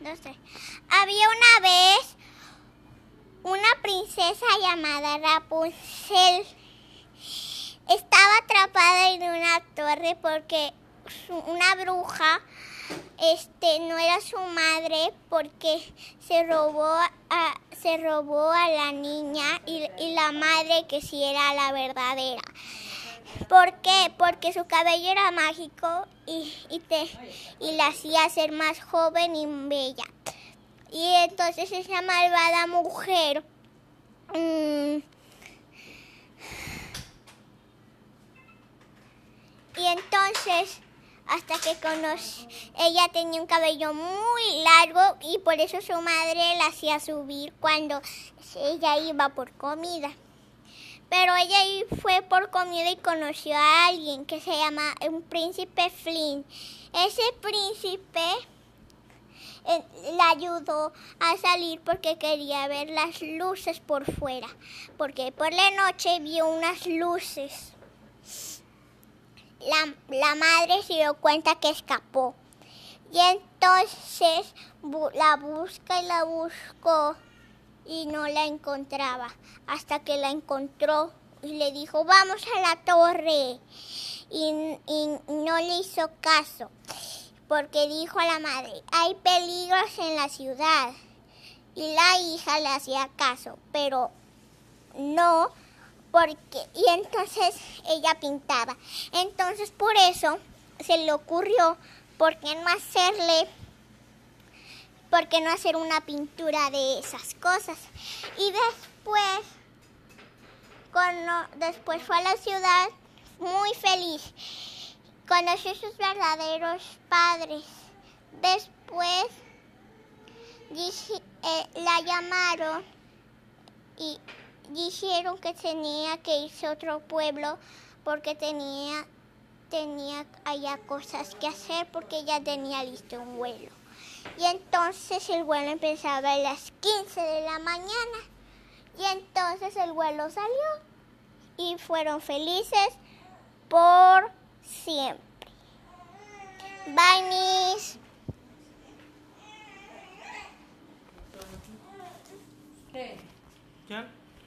Había una vez una princesa llamada Rapunzel. Estaba atrapada en una torre porque una bruja este no era su madre porque se robó a, se robó a la niña y, y la madre que sí era la verdadera. ¿Por qué? Porque su cabello era mágico y, te, y la hacía ser más joven y bella. Y entonces esa malvada mujer mmm, y entonces hasta que conocí, ella tenía un cabello muy largo y por eso su madre la hacía subir cuando ella iba por comida. Pero ella fue por comida y conoció a alguien que se llama un príncipe Flynn. Ese príncipe eh, la ayudó a salir porque quería ver las luces por fuera, porque por la noche vio unas luces. La, la madre se dio cuenta que escapó y entonces la busca y la buscó y no la encontraba hasta que la encontró y le dijo vamos a la torre y, y no le hizo caso porque dijo a la madre hay peligros en la ciudad y la hija le hacía caso pero no porque y entonces ella pintaba. Entonces por eso se le ocurrió por qué no hacerle ¿por qué no hacer una pintura de esas cosas? Y después, cuando, después fue a la ciudad muy feliz, conoció a sus verdaderos padres. Después eh, la llamaron y dijeron que tenía que irse a otro pueblo porque tenía, tenía allá cosas que hacer porque ya tenía listo un vuelo. Y entonces el vuelo empezaba a las 15 de la mañana. Y entonces el vuelo salió. Y fueron felices por siempre. Bye, Miss.